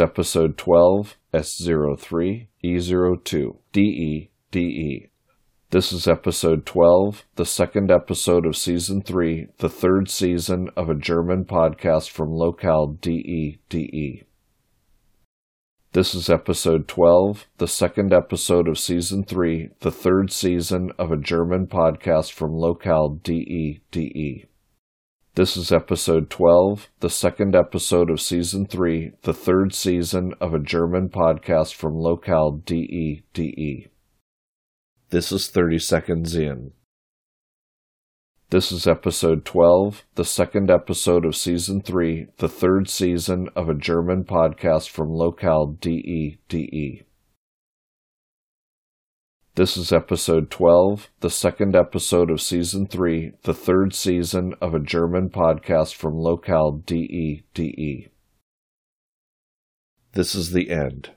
Episode 12, S03, E02, DE, DE. This is episode 12, the second episode of season 3, the third season of a German podcast from locale DE, DE. This is episode 12, the second episode of season 3, the third season of a German podcast from locale DE, DE. This is episode 12, the second episode of season 3, the third season of a German podcast from locale DE, DE. This is 30 seconds in. This is episode 12, the second episode of season 3, the third season of a German podcast from locale DE, DE. This is episode 12, the second episode of season 3, the third season of a German podcast from locale DE, DE. This is the end.